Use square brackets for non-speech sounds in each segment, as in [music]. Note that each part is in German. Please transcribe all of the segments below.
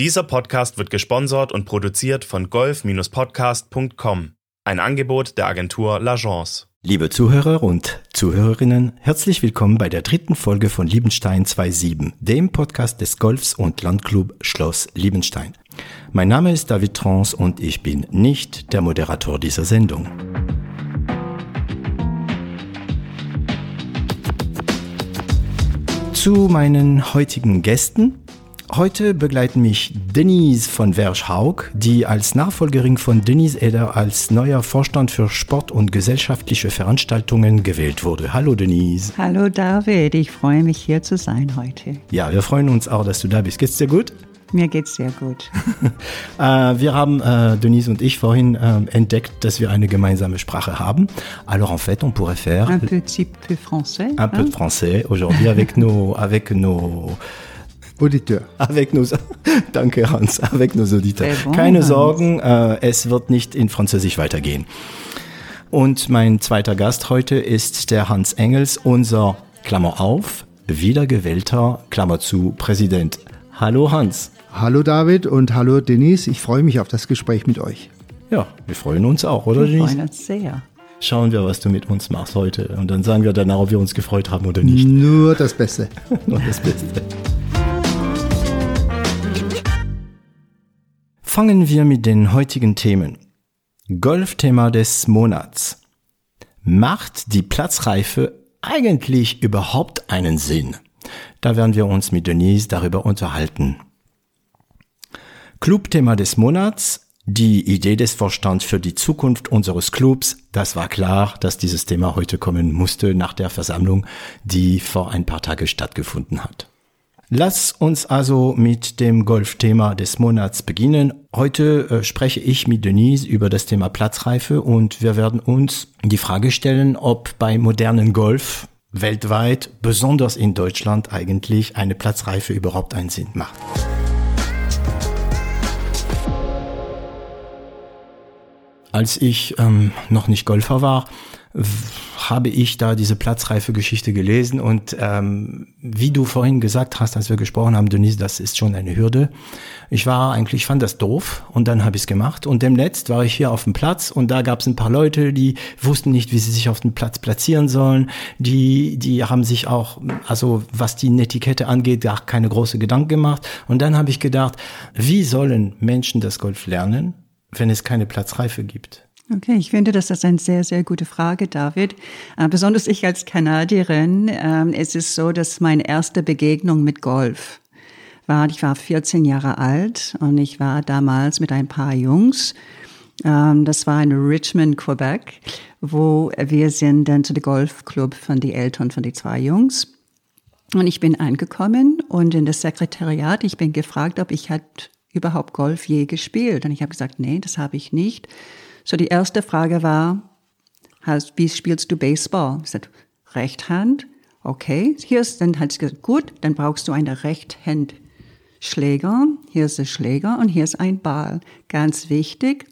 Dieser Podcast wird gesponsert und produziert von golf-podcast.com, ein Angebot der Agentur L'Agence. Liebe Zuhörer und Zuhörerinnen, herzlich willkommen bei der dritten Folge von Liebenstein 2.7, dem Podcast des Golfs- und Landclub Schloss Liebenstein. Mein Name ist David Trans und ich bin nicht der Moderator dieser Sendung. Zu meinen heutigen Gästen Heute begleiten mich Denise von Werschhaug, die als Nachfolgerin von Denise Eder als neuer Vorstand für Sport und gesellschaftliche Veranstaltungen gewählt wurde. Hallo Denise. Hallo David, ich freue mich hier zu sein heute. Ja, wir freuen uns auch, dass du da bist. Geht's dir gut? Mir geht's sehr gut. [laughs] äh, wir haben, äh, Denise und ich, vorhin äh, entdeckt, dass wir eine gemeinsame Sprache haben. Alors en fait, on pourrait faire... Un petit peu français. Un peu de français aujourd'hui avec nos... Avec nos Auditeur. Avec nos, [laughs] danke Hans, avec nos auditeurs. Bon, Keine Hans. Sorgen, äh, es wird nicht in Französisch weitergehen. Und mein zweiter Gast heute ist der Hans Engels, unser, Klammer auf, wiedergewählter, Klammer zu, Präsident. Hallo Hans. Hallo David und hallo Denise. Ich freue mich auf das Gespräch mit euch. Ja, wir freuen uns auch, oder Wir Denise? freuen uns sehr. Schauen wir, was du mit uns machst heute. Und dann sagen wir danach, ob wir uns gefreut haben oder nicht. Nur das Beste. [laughs] Nur das Beste. Fangen wir mit den heutigen Themen. Golfthema des Monats. Macht die Platzreife eigentlich überhaupt einen Sinn? Da werden wir uns mit Denise darüber unterhalten. Clubthema des Monats. Die Idee des Vorstands für die Zukunft unseres Clubs. Das war klar, dass dieses Thema heute kommen musste nach der Versammlung, die vor ein paar Tagen stattgefunden hat. Lass uns also mit dem Golfthema des Monats beginnen. Heute äh, spreche ich mit Denise über das Thema Platzreife und wir werden uns die Frage stellen, ob bei modernen Golf weltweit, besonders in Deutschland eigentlich, eine Platzreife überhaupt einen Sinn macht. Als ich ähm, noch nicht Golfer war, habe ich da diese Platzreife-Geschichte gelesen und ähm, wie du vorhin gesagt hast, als wir gesprochen haben, Denise, das ist schon eine Hürde. Ich war eigentlich, fand das doof und dann habe ich es gemacht und demnächst war ich hier auf dem Platz und da gab es ein paar Leute, die wussten nicht, wie sie sich auf dem Platz platzieren sollen. Die, die haben sich auch, also was die Netiquette angeht, gar keine große Gedanken gemacht. Und dann habe ich gedacht, wie sollen Menschen das Golf lernen, wenn es keine Platzreife gibt? Okay, ich finde, das ist eine sehr, sehr gute Frage, David. Äh, besonders ich als Kanadierin, ähm, es ist so, dass meine erste Begegnung mit Golf war, ich war 14 Jahre alt und ich war damals mit ein paar Jungs. Ähm, das war in Richmond, Quebec, wo wir sind dann zu dem Golfclub von den Eltern von den zwei Jungs. Und ich bin angekommen und in das Sekretariat, ich bin gefragt, ob ich hat überhaupt Golf je gespielt. Und ich habe gesagt, nee, das habe ich nicht. So die erste Frage war, wie spielst du Baseball? Ich sagte, Rechthand. Okay, hier ist, dann hat sie gesagt, gut, dann brauchst du eine Rechthandschläger. Hier ist der Schläger und hier ist ein Ball. Ganz wichtig,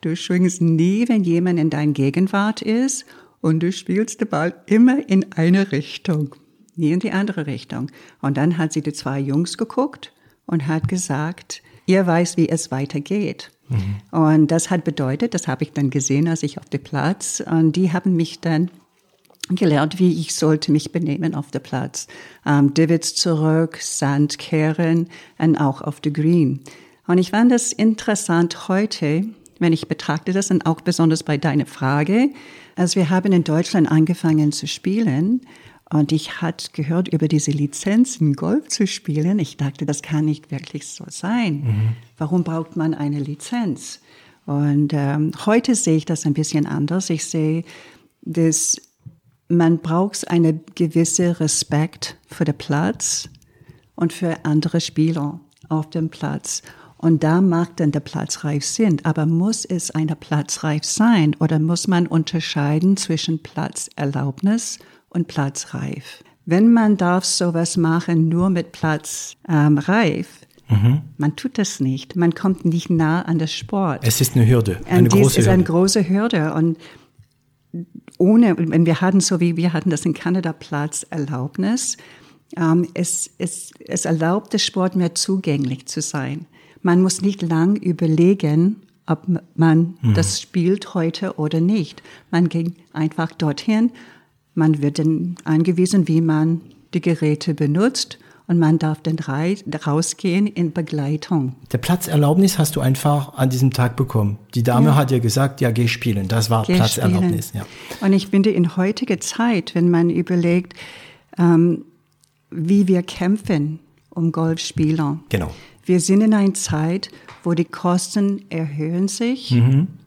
du schwingst nie, wenn jemand in deiner Gegenwart ist und du spielst den Ball immer in eine Richtung, nie in die andere Richtung. Und dann hat sie die zwei Jungs geguckt und hat gesagt, ihr weiß, wie es weitergeht. Und das hat bedeutet, das habe ich dann gesehen, als ich auf dem Platz, und die haben mich dann gelernt, wie ich sollte mich benehmen auf dem Platz. Ähm, Divots zurück, Sand kehren und auch auf der Green. Und ich fand das interessant heute, wenn ich betrachte das und auch besonders bei deiner Frage, als wir haben in Deutschland angefangen zu spielen und ich hatte gehört über diese Lizenzen, Golf zu spielen. Ich dachte, das kann nicht wirklich so sein. Warum braucht man eine Lizenz? Und ähm, heute sehe ich das ein bisschen anders. Ich sehe, dass man braucht eine gewisse Respekt für den Platz und für andere Spieler auf dem Platz. Und da mag dann der Platz reif Sinn. Aber muss es eine Platzreif sein oder muss man unterscheiden zwischen Platzerlaubnis und Platzreif? Wenn man darf sowas machen nur mit Platzreif, ähm, reif, man tut das nicht. Man kommt nicht nah an das Sport. Es ist eine Hürde, Und eine dies große ist eine Hürde. große Hürde. Und ohne, und wir hatten so wie wir hatten das in Kanada Platzerlaubnis, ähm, es, es, es erlaubt, der Sport mehr zugänglich zu sein. Man muss nicht lang überlegen, ob man Mhm. das spielt heute oder nicht. Man geht einfach dorthin, man wird dann angewiesen, wie man die Geräte benutzt und man darf dann rausgehen in Begleitung. Der Platzerlaubnis hast du einfach an diesem Tag bekommen. Die Dame hat dir gesagt, ja, geh spielen. Das war Geh Platzerlaubnis. spielen. Ja. Und ich finde, in heutiger Zeit, wenn man überlegt, ähm, wie wir kämpfen um Golfspieler. Genau. Wir sind in einer Zeit, wo die Kosten erhöhen sich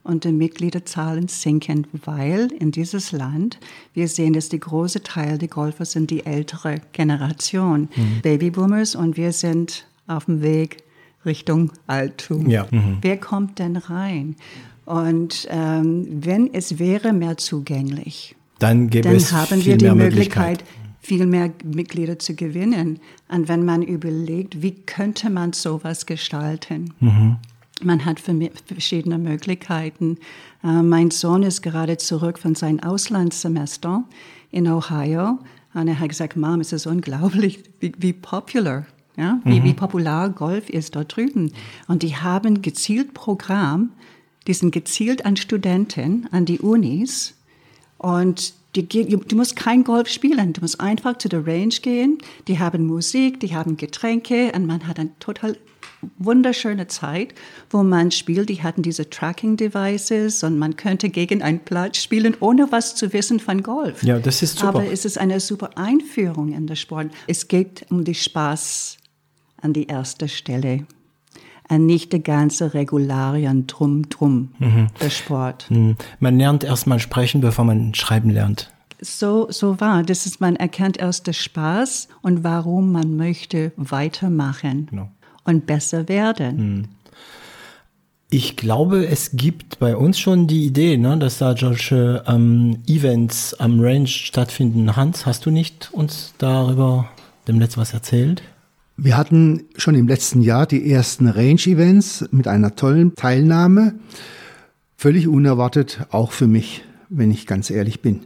und die Mitgliederzahlen sinken, weil in dieses Land wir sehen, dass die große Teil der Golfer sind die ältere Generation, Babyboomers, und wir sind auf dem Weg Richtung Altum. Ja. Mhm. Wer kommt denn rein? Und ähm, wenn es wäre mehr zugänglich, Dann gäbe dann es haben viel wir die mehr Möglichkeit, Möglichkeit. viel mehr Mitglieder zu gewinnen. Und wenn man überlegt, wie könnte man sowas gestalten? Mhm. Man hat verschiedene Möglichkeiten. Äh, mein Sohn ist gerade zurück von seinem Auslandssemester in Ohio. Und er hat gesagt, Mom, es ist unglaublich, wie, wie popular, ja, wie, Mhm. wie popular Golf ist dort drüben. Und die haben gezielt Programm, die sind gezielt an Studenten, an die Unis. Und die, du musst kein Golf spielen, du musst einfach zu der Range gehen. Die haben Musik, die haben Getränke und man hat eine total wunderschöne Zeit, wo man spielt. Die hatten diese Tracking-Devices und man könnte gegen einen Platz spielen, ohne was zu wissen von Golf. Ja, das ist super. Aber es ist eine super Einführung in den Sport. Es geht um den Spaß an die erste Stelle. Und nicht die ganze Regularien drum, drum, der Sport. Hm. Man lernt erstmal sprechen, bevor man schreiben lernt. So, so war. Das ist, man erkennt erst den Spaß und warum man möchte weitermachen Genau. Und besser werden. Ich glaube, es gibt bei uns schon die Idee, ne, dass da solche ähm, Events am Range stattfinden. Hans, hast du nicht uns darüber demnächst was erzählt? Wir hatten schon im letzten Jahr die ersten Range-Events mit einer tollen Teilnahme. Völlig unerwartet, auch für mich, wenn ich ganz ehrlich bin.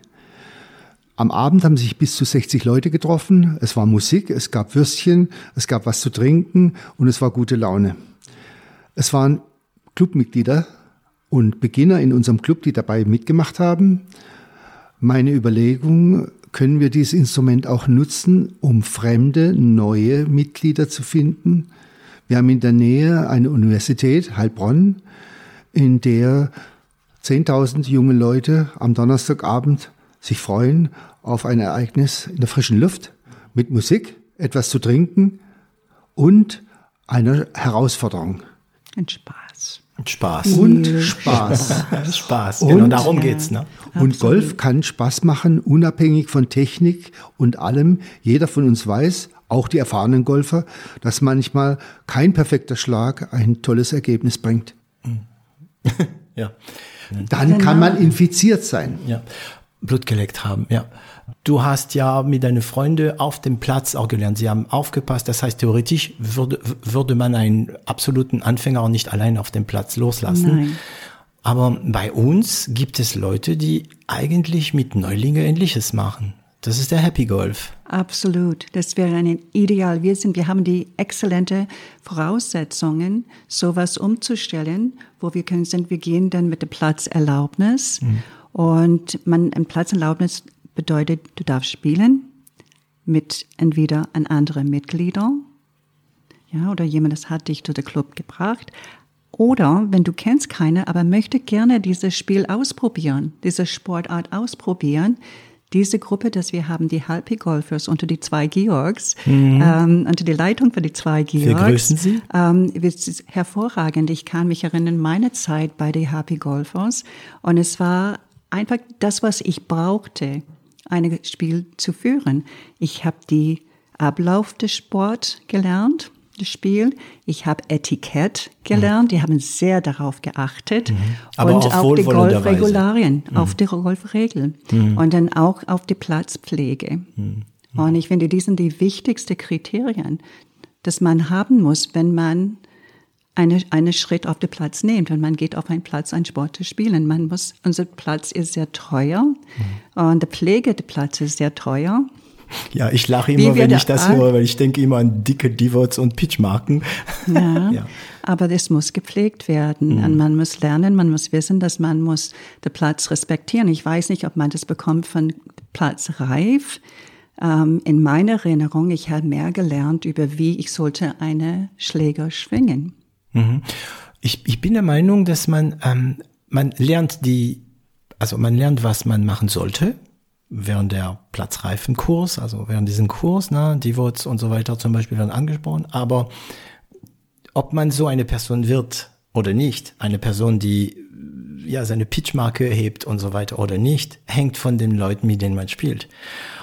Am Abend haben sich bis zu 60 Leute getroffen. Es war Musik, es gab Würstchen, es gab was zu trinken und es war gute Laune. Es waren Clubmitglieder und Beginner in unserem Club, die dabei mitgemacht haben. Meine Überlegung, können wir dieses Instrument auch nutzen, um fremde, neue Mitglieder zu finden? Wir haben in der Nähe eine Universität, Heilbronn, in der 10.000 junge Leute am Donnerstagabend sich freuen auf ein Ereignis in der frischen Luft mit Musik, etwas zu trinken und einer Herausforderung. Und Spaß. Und Spaß. Und Spaß. Spaß. Und- genau, darum geht's, ne? Und Golf kann Spaß machen, unabhängig von Technik und allem. Jeder von uns weiß, auch die erfahrenen Golfer, dass manchmal kein perfekter Schlag ein tolles Ergebnis bringt. [laughs] Ja. Dann kann man infiziert sein. Ja. Blut geleckt haben, ja. Du hast ja mit deinen Freunden auf dem Platz auch gelernt. Sie haben aufgepasst. Das heißt, theoretisch würde, würde man einen absoluten Anfänger auch nicht allein auf dem Platz loslassen. Nein. Aber bei uns gibt es Leute, die eigentlich mit Neulinge Ähnliches machen. Das ist der Happy Golf. Absolut. Das wäre ein Ideal. Wir sind, wir haben die exzellente Voraussetzungen, sowas umzustellen, wo wir können sind, wir gehen dann mit der Platzerlaubnis. Und man, ein Platzerlaubnis bedeutet, du darfst spielen mit entweder ein anderer Mitglieder, ja, oder jemand, das hat dich zu der Club gebracht. Oder wenn du kennst keine, aber möchte gerne dieses Spiel ausprobieren, diese Sportart ausprobieren, diese Gruppe, dass wir haben, die Happy Golfers unter die zwei Georgs, ähm, unter die Leitung für die zwei Georgs. grüßen Sie. Ähm, es ist hervorragend. Ich kann mich erinnern, meine Zeit bei den Happy Golfers. Und es war einfach das, was ich brauchte, ein Spiel zu führen. Ich habe die Ablauf des Sport gelernt, das Spiel. Ich habe Etikett gelernt. Die haben sehr darauf geachtet. Mhm. Aber und auf auf die. Golfregularien, auf die Golfregeln. Und dann auch auf die Platzpflege. Und ich finde, die sind die wichtigsten Kriterien, dass man haben muss, wenn man eine, einen Schritt auf den Platz nimmt. Wenn man geht auf einen Platz, einen Sport zu spielen. Man muss, unser Platz ist sehr teuer. Und die Pflege des Platzes ist sehr teuer. Ja, ich lache immer, wenn ich das höre, weil ich denke immer an dicke Divots und Pitchmarken. Ja. [laughs] Ja. aber das muss gepflegt werden. Mhm. Und man muss lernen, man muss wissen, dass man muss den Platz respektieren. Ich weiß nicht, ob man das bekommt von Platz reif. Ähm, in meiner Erinnerung, ich habe mehr gelernt über, wie ich sollte eine Schläger schwingen. Mhm. Ich, ich bin der Meinung, dass man, ähm, man lernt die, also man lernt, was man machen sollte während der Platzreifenkurs, also während diesem Kurs, ne, die Worts und so weiter zum Beispiel werden angesprochen, aber ob man so eine Person wird oder nicht, eine Person, die ja seine Pitchmarke hebt und so weiter oder nicht, hängt von den Leuten, mit denen man spielt.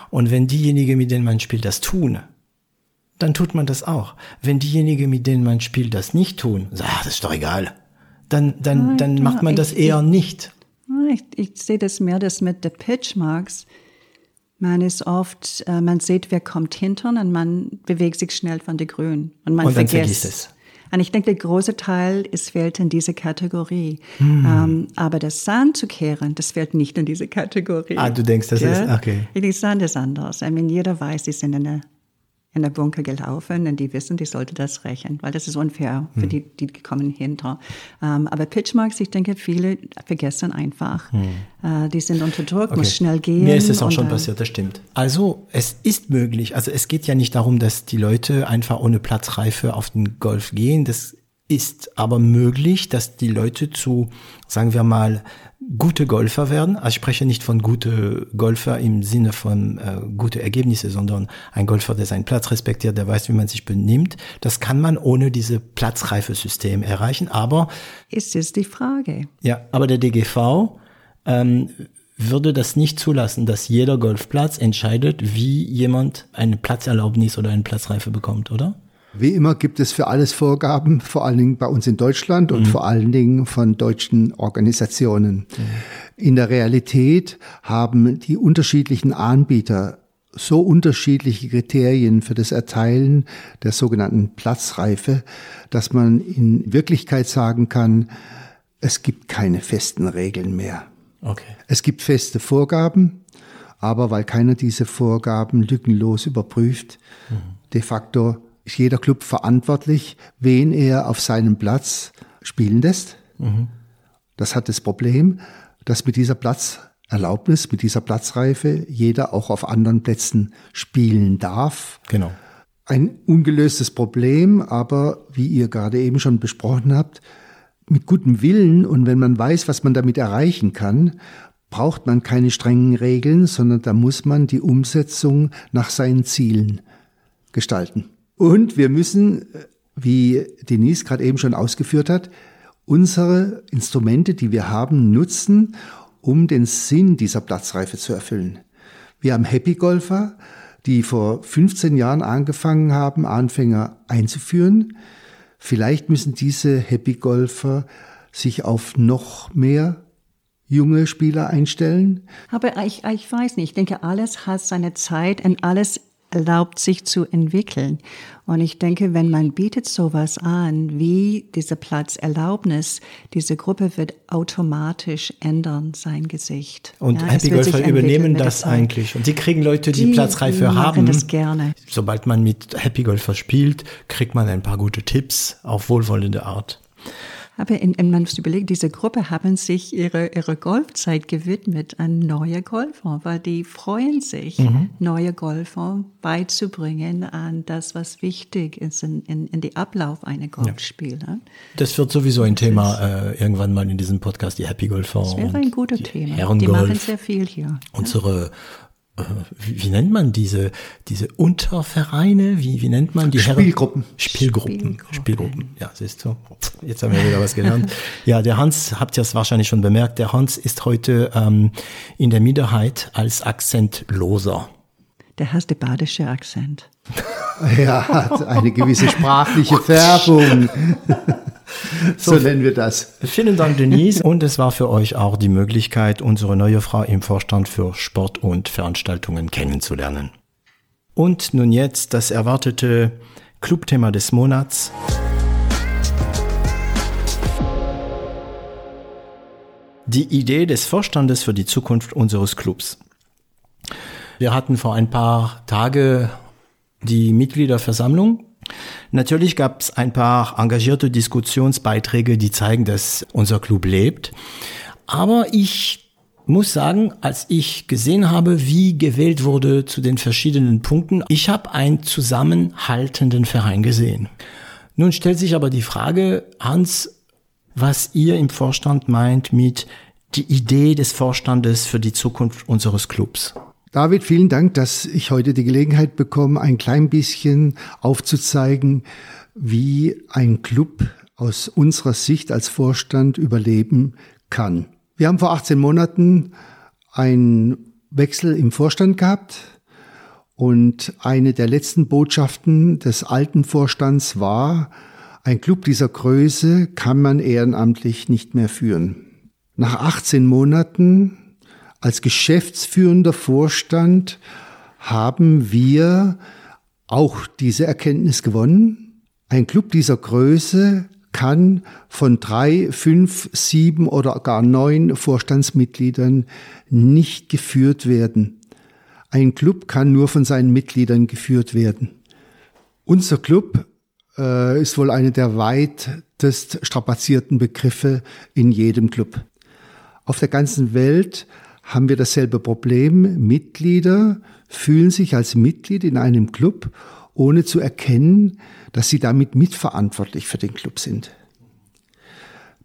Und wenn diejenigen, mit denen man spielt, das tun, dann tut man das auch. Wenn diejenigen, mit denen man spielt, das nicht tun, sagt, ach, das ist doch egal, dann, dann, dann macht man das eher nicht. Ich, ich sehe das mehr, das mit der Pitchmarks. Man ist oft, äh, man sieht, wer kommt hinter und man bewegt sich schnell von der Grün. Und man und vergisst. vergisst es. Und ich denke, der große Teil ist, fällt in diese Kategorie. Hm. Ähm, aber das Sand zu kehren, das fällt nicht in diese Kategorie. Ah, du denkst, das ja? ist, okay. Die Sand ist anders. I mean, jeder weiß, die sind in der in der Bunker gelaufen und die wissen, die sollte das rächen, weil das ist unfair für hm. die, die kommen hinter. Ähm, aber Pitchmarks, ich denke, viele vergessen einfach. Hm. Äh, die sind unter Druck, okay. muss schnell gehen. Mir ist es auch schon passiert, das stimmt. Also es ist möglich. Also es geht ja nicht darum, dass die Leute einfach ohne Platzreife auf den Golf gehen. Das ist aber möglich, dass die Leute zu, sagen wir mal, gute Golfer werden. Also ich spreche nicht von gute Golfer im Sinne von äh, gute Ergebnisse, sondern ein Golfer, der seinen Platz respektiert, der weiß, wie man sich benimmt. Das kann man ohne diese Platzreifesystem erreichen. Aber ist es die Frage? Ja, aber der DGV ähm, würde das nicht zulassen, dass jeder Golfplatz entscheidet, wie jemand eine Platzerlaubnis oder eine Platzreife bekommt, oder? Wie immer gibt es für alles Vorgaben, vor allen Dingen bei uns in Deutschland und mhm. vor allen Dingen von deutschen Organisationen. Mhm. In der Realität haben die unterschiedlichen Anbieter so unterschiedliche Kriterien für das Erteilen der sogenannten Platzreife, dass man in Wirklichkeit sagen kann, es gibt keine festen Regeln mehr. Okay. Es gibt feste Vorgaben, aber weil keiner diese Vorgaben lückenlos überprüft, mhm. de facto ist jeder Club verantwortlich, wen er auf seinem Platz spielen lässt. Mhm. Das hat das Problem, dass mit dieser Platzerlaubnis, mit dieser Platzreife jeder auch auf anderen Plätzen spielen darf. Genau. Ein ungelöstes Problem, aber wie ihr gerade eben schon besprochen habt, mit gutem Willen und wenn man weiß, was man damit erreichen kann, braucht man keine strengen Regeln, sondern da muss man die Umsetzung nach seinen Zielen gestalten. Und wir müssen, wie Denise gerade eben schon ausgeführt hat, unsere Instrumente, die wir haben, nutzen, um den Sinn dieser Platzreife zu erfüllen. Wir haben Happy Golfer, die vor 15 Jahren angefangen haben, Anfänger einzuführen. Vielleicht müssen diese Happy Golfer sich auf noch mehr junge Spieler einstellen. Aber ich, ich weiß nicht, ich denke, alles hat seine Zeit und alles erlaubt, sich zu entwickeln. Und ich denke, wenn man bietet sowas an, wie diese Platzerlaubnis, diese Gruppe wird automatisch ändern sein Gesicht. Und ja, Happy Golfer übernehmen das eigentlich. Und die kriegen Leute, die, die Platzreife haben. das gerne. Sobald man mit Happy Golfer spielt, kriegt man ein paar gute Tipps auf wohlwollende Art. Aber in, man muss überlegen, diese Gruppe haben sich ihre, ihre Golfzeit gewidmet an neue Golfer, weil die freuen sich, mhm. neue Golfer beizubringen an das, was wichtig ist in, in, in die Ablauf einer Golfspiele. Ja. Das wird sowieso ein Thema äh, irgendwann mal in diesem Podcast, die Happy Golfer. Das wäre ein guter Thema. Die machen sehr viel hier. Unsere wie, wie, nennt man diese, diese Untervereine? Wie, wie nennt man die Spielgruppen. Herren? Spielgruppen. Spielgruppen. Spielgruppen. Ja, siehst du. Jetzt haben wir wieder was gelernt. [laughs] ja, der Hans, habt ihr es wahrscheinlich schon bemerkt, der Hans ist heute ähm, in der Minderheit als Akzentloser. Der den badische Akzent. [laughs] er hat eine gewisse sprachliche Färbung. [laughs] [laughs] so, so nennen wir das. Vielen Dank, Denise. Und es war für euch auch die Möglichkeit, unsere neue Frau im Vorstand für Sport und Veranstaltungen kennenzulernen. Und nun jetzt das erwartete Clubthema des Monats. Die Idee des Vorstandes für die Zukunft unseres Clubs. Wir hatten vor ein paar Tage die Mitgliederversammlung Natürlich gab es ein paar engagierte Diskussionsbeiträge, die zeigen, dass unser Club lebt. Aber ich muss sagen, als ich gesehen habe, wie gewählt wurde zu den verschiedenen Punkten, ich habe einen zusammenhaltenden Verein gesehen. Nun stellt sich aber die Frage, Hans, was ihr im Vorstand meint mit die Idee des Vorstandes für die Zukunft unseres Clubs. David, vielen Dank, dass ich heute die Gelegenheit bekomme, ein klein bisschen aufzuzeigen, wie ein Club aus unserer Sicht als Vorstand überleben kann. Wir haben vor 18 Monaten einen Wechsel im Vorstand gehabt und eine der letzten Botschaften des alten Vorstands war, ein Club dieser Größe kann man ehrenamtlich nicht mehr führen. Nach 18 Monaten als geschäftsführender Vorstand haben wir auch diese Erkenntnis gewonnen. Ein Club dieser Größe kann von drei, fünf, sieben oder gar neun Vorstandsmitgliedern nicht geführt werden. Ein Club kann nur von seinen Mitgliedern geführt werden. Unser Club äh, ist wohl eine der weitest strapazierten Begriffe in jedem Club. Auf der ganzen Welt haben wir dasselbe Problem. Mitglieder fühlen sich als Mitglied in einem Club, ohne zu erkennen, dass sie damit mitverantwortlich für den Club sind.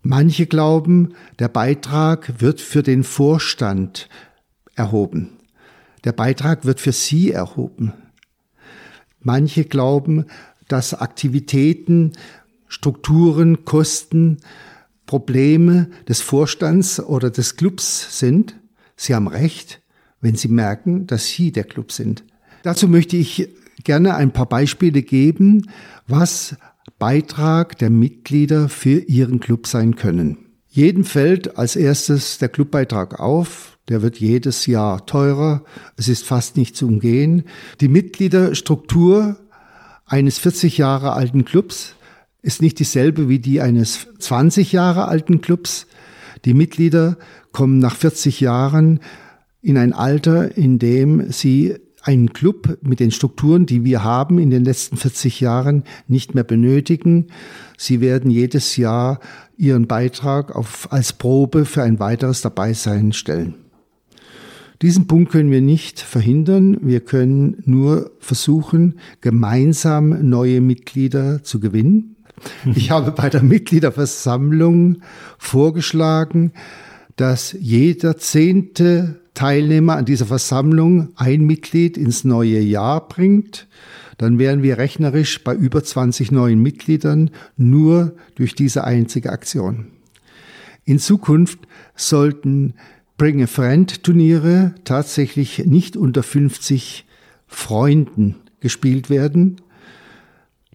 Manche glauben, der Beitrag wird für den Vorstand erhoben. Der Beitrag wird für sie erhoben. Manche glauben, dass Aktivitäten, Strukturen, Kosten, Probleme des Vorstands oder des Clubs sind. Sie haben recht, wenn Sie merken, dass Sie der Club sind. Dazu möchte ich gerne ein paar Beispiele geben, was Beitrag der Mitglieder für ihren Club sein können. Jeden fällt als erstes der Clubbeitrag auf. Der wird jedes Jahr teurer. Es ist fast nicht zu umgehen. Die Mitgliederstruktur eines 40 Jahre alten Clubs ist nicht dieselbe wie die eines 20 Jahre alten Clubs. Die Mitglieder kommen nach 40 Jahren in ein Alter, in dem sie einen Club mit den Strukturen, die wir haben in den letzten 40 Jahren, nicht mehr benötigen. Sie werden jedes Jahr ihren Beitrag auf, als Probe für ein weiteres Dabeisein stellen. Diesen Punkt können wir nicht verhindern. Wir können nur versuchen, gemeinsam neue Mitglieder zu gewinnen. [laughs] Ich habe bei der Mitgliederversammlung vorgeschlagen, dass jeder zehnte Teilnehmer an dieser Versammlung ein Mitglied ins neue Jahr bringt. Dann wären wir rechnerisch bei über 20 neuen Mitgliedern nur durch diese einzige Aktion. In Zukunft sollten Bring a Friend Turniere tatsächlich nicht unter 50 Freunden gespielt werden,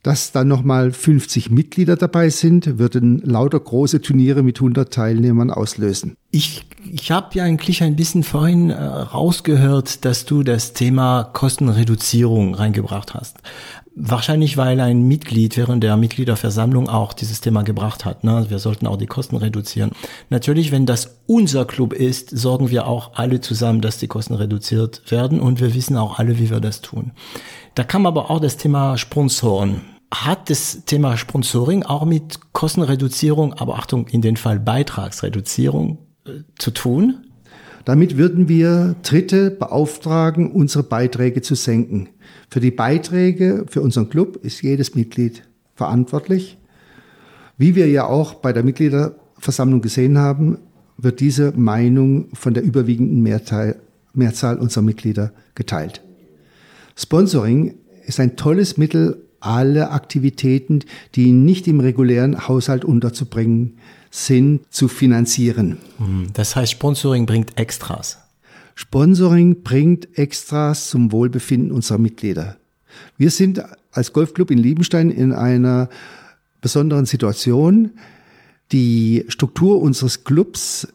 dass dann nochmal 50 Mitglieder dabei sind, würden lauter große Turniere mit 100 Teilnehmern auslösen. Ich, ich habe ja eigentlich ein bisschen vorhin äh, rausgehört, dass du das Thema Kostenreduzierung reingebracht hast. Wahrscheinlich, weil ein Mitglied während der Mitgliederversammlung auch dieses Thema gebracht hat. Ne? Wir sollten auch die Kosten reduzieren. Natürlich, wenn das unser Club ist, sorgen wir auch alle zusammen, dass die Kosten reduziert werden und wir wissen auch alle, wie wir das tun. Da kam aber auch das Thema Sponsoren hat das Thema Sponsoring auch mit Kostenreduzierung, aber Achtung, in dem Fall Beitragsreduzierung äh, zu tun? Damit würden wir Dritte beauftragen, unsere Beiträge zu senken. Für die Beiträge für unseren Club ist jedes Mitglied verantwortlich. Wie wir ja auch bei der Mitgliederversammlung gesehen haben, wird diese Meinung von der überwiegenden Mehrteil, Mehrzahl unserer Mitglieder geteilt. Sponsoring ist ein tolles Mittel, alle Aktivitäten, die nicht im regulären Haushalt unterzubringen sind, zu finanzieren. Hm, das heißt, Sponsoring bringt Extras. Sponsoring bringt Extras zum Wohlbefinden unserer Mitglieder. Wir sind als Golfclub in Liebenstein in einer besonderen Situation. Die Struktur unseres Clubs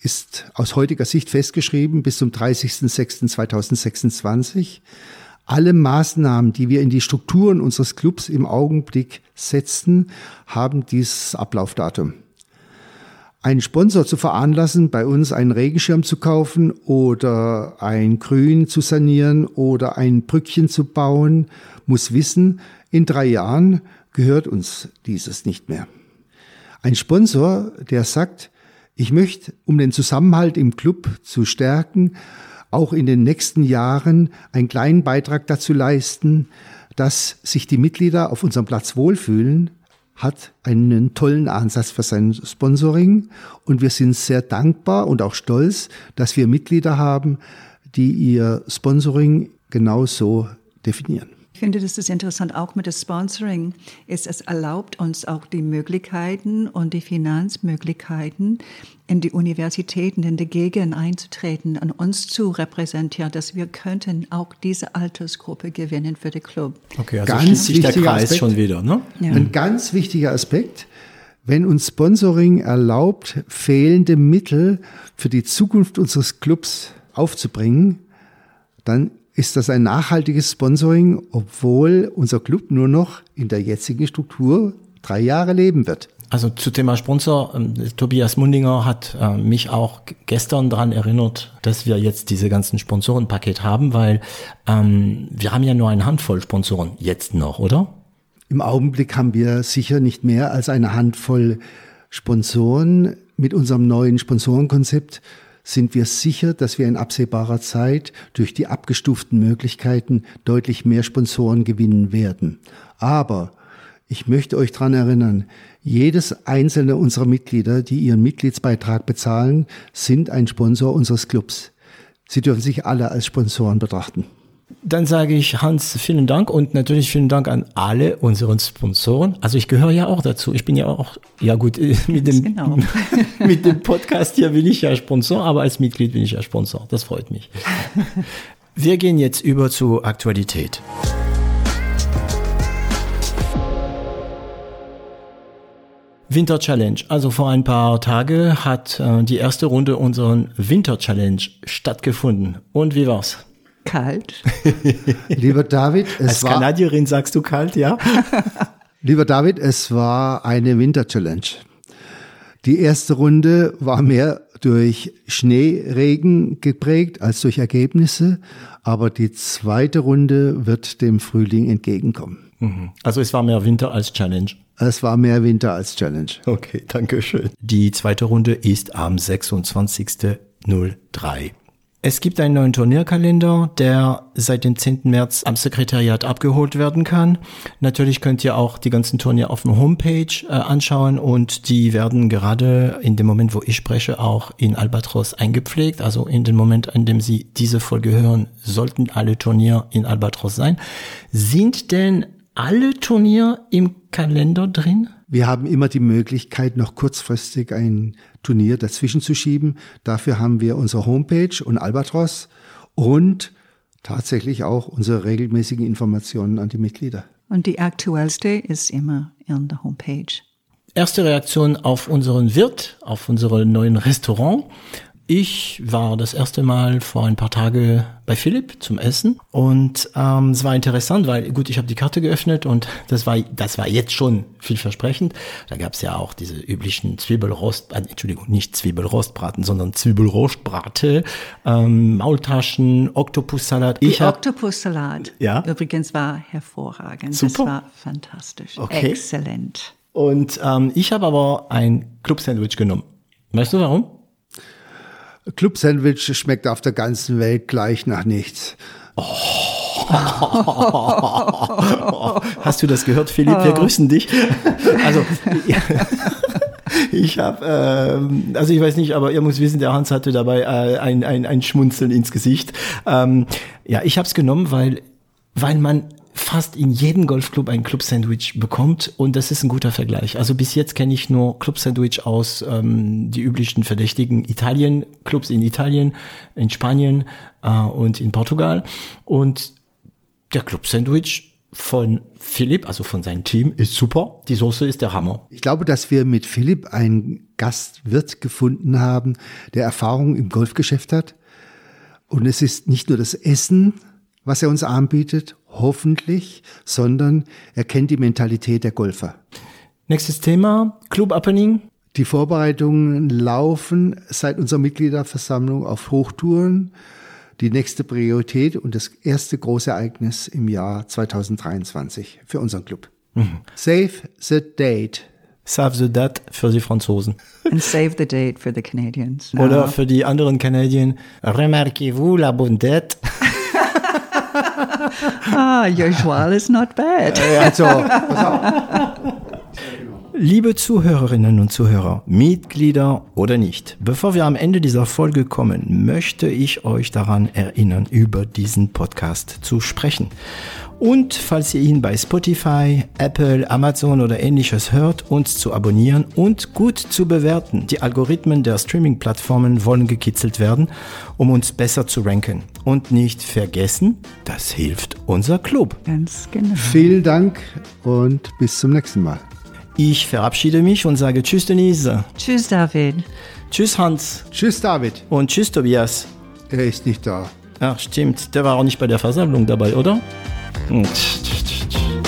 ist aus heutiger Sicht festgeschrieben bis zum 30.06.2026 alle Maßnahmen, die wir in die Strukturen unseres Clubs im Augenblick setzen, haben dieses Ablaufdatum. Einen Sponsor zu veranlassen, bei uns einen Regenschirm zu kaufen oder ein Grün zu sanieren oder ein Brückchen zu bauen, muss wissen, In drei Jahren gehört uns dieses nicht mehr. Ein Sponsor, der sagt, ich möchte, um den Zusammenhalt im Club zu stärken, auch in den nächsten Jahren einen kleinen Beitrag dazu leisten, dass sich die Mitglieder auf unserem Platz wohlfühlen, hat einen tollen Ansatz für sein Sponsoring und wir sind sehr dankbar und auch stolz, dass wir Mitglieder haben, die ihr Sponsoring genauso definieren. Ich finde, das ist interessant, auch mit dem Sponsoring. Es, es erlaubt uns auch die Möglichkeiten und die Finanzmöglichkeiten, in die Universitäten in der Gegend einzutreten und uns zu repräsentieren, dass wir könnten auch diese Altersgruppe gewinnen für den Club. Okay, also ganz sich der Kreis Aspekt, schon wieder, ne? Ja. Ein ganz wichtiger Aspekt. Wenn uns Sponsoring erlaubt, fehlende Mittel für die Zukunft unseres Clubs aufzubringen, dann ist das ein nachhaltiges Sponsoring, obwohl unser Club nur noch in der jetzigen Struktur drei Jahre leben wird. Also zu Thema Sponsor, ähm, Tobias Mundinger hat äh, mich auch gestern daran erinnert, dass wir jetzt diese ganzen Sponsorenpaket haben, weil ähm, wir haben ja nur eine Handvoll Sponsoren jetzt noch, oder? Im Augenblick haben wir sicher nicht mehr als eine Handvoll Sponsoren mit unserem neuen Sponsorenkonzept sind wir sicher, dass wir in absehbarer Zeit durch die abgestuften Möglichkeiten deutlich mehr Sponsoren gewinnen werden. Aber ich möchte euch daran erinnern, jedes einzelne unserer Mitglieder, die ihren Mitgliedsbeitrag bezahlen, sind ein Sponsor unseres Clubs. Sie dürfen sich alle als Sponsoren betrachten. Dann sage ich Hans, vielen Dank und natürlich vielen Dank an alle unseren Sponsoren. Also ich gehöre ja auch dazu. Ich bin ja auch, ja gut, mit dem, genau. [laughs] mit dem Podcast hier bin ich ja Sponsor, aber als Mitglied bin ich ja Sponsor. Das freut mich. Wir gehen jetzt über zur Aktualität. Winter Challenge. Also vor ein paar Tagen hat äh, die erste Runde unseren Winter Challenge stattgefunden. Und wie war's? Kalt. [laughs] Lieber David, es Als war. Kanadierin sagst du kalt, ja? [laughs] Lieber David, es war eine Winter Challenge. Die erste Runde war mehr durch Schneeregen geprägt als durch Ergebnisse, aber die zweite Runde wird dem Frühling entgegenkommen. Mhm. Also es war mehr Winter als Challenge. Es war mehr Winter als Challenge. Okay, danke schön. Die zweite Runde ist am 26.03. Es gibt einen neuen Turnierkalender, der seit dem 10. März am Sekretariat abgeholt werden kann. Natürlich könnt ihr auch die ganzen Turniere auf der Homepage äh, anschauen und die werden gerade in dem Moment, wo ich spreche, auch in Albatros eingepflegt. Also in dem Moment, in dem Sie diese Folge hören, sollten alle Turniere in Albatros sein. Sind denn alle Turniere im Kalender drin? Wir haben immer die Möglichkeit, noch kurzfristig ein Turnier dazwischen zu schieben. Dafür haben wir unsere Homepage und Albatros und tatsächlich auch unsere regelmäßigen Informationen an die Mitglieder. Und die aktuellste ist immer in der Homepage. Erste Reaktion auf unseren Wirt, auf unseren neuen Restaurant. Ich war das erste Mal vor ein paar Tagen bei Philipp zum Essen und ähm, es war interessant, weil gut, ich habe die Karte geöffnet und das war das war jetzt schon vielversprechend. Da gab es ja auch diese üblichen Zwiebelrost, äh, Entschuldigung, nicht Zwiebelrostbraten, sondern Zwiebelrostbrate, ähm, Maultaschen, Oktopussalat. Ich Oktopussalat. Ja. Übrigens war hervorragend. Super. Das war fantastisch. Okay. Exzellent. Und ähm, ich habe aber ein Club-Sandwich genommen. Weißt du warum? Club Sandwich schmeckt auf der ganzen Welt gleich nach nichts. Oh. [laughs] Hast du das gehört, Philipp? Wir grüßen dich. [laughs] Also, ich habe, ähm, also ich weiß nicht, aber ihr muss wissen, der Hans hatte dabei äh, ein, ein, ein Schmunzeln ins Gesicht. Ähm, ja, ich habe es genommen, weil, weil man fast in jedem Golfclub ein Club-Sandwich bekommt und das ist ein guter Vergleich. Also bis jetzt kenne ich nur Club-Sandwich aus ähm, die üblichen verdächtigen Italien, Clubs in Italien, in Spanien äh, und in Portugal und der Club-Sandwich von Philipp, also von seinem Team, ist super. Die Soße ist der Hammer. Ich glaube, dass wir mit Philipp einen Gastwirt gefunden haben, der Erfahrung im Golfgeschäft hat. Und es ist nicht nur das Essen, was er uns anbietet, hoffentlich, sondern er kennt die Mentalität der Golfer. Nächstes Thema, Club Opening. Die Vorbereitungen laufen seit unserer Mitgliederversammlung auf Hochtouren. die nächste Priorität und das erste große Ereignis im Jahr 2023 für unseren Club. Mhm. Save the date. Save the date für die Franzosen. And save the date for the Canadians. Oder für die anderen Canadiens. Remarquez-vous la bonne date? [laughs] ah, your joie is not bad. Also, pass auf. Liebe Zuhörerinnen und Zuhörer, Mitglieder oder nicht, bevor wir am Ende dieser Folge kommen, möchte ich euch daran erinnern, über diesen Podcast zu sprechen. Und falls ihr ihn bei Spotify, Apple, Amazon oder ähnliches hört, uns zu abonnieren und gut zu bewerten. Die Algorithmen der Streaming-Plattformen wollen gekitzelt werden, um uns besser zu ranken. Und nicht vergessen, das hilft unser Club. Ganz genau. Vielen Dank und bis zum nächsten Mal. Ich verabschiede mich und sage Tschüss, Denise. Tschüss, David. Tschüss, Hans. Tschüss, David. Und Tschüss, Tobias. Er ist nicht da. Ach, stimmt. Der war auch nicht bei der Versammlung dabei, oder? Hm, tsch, tsch, tsch.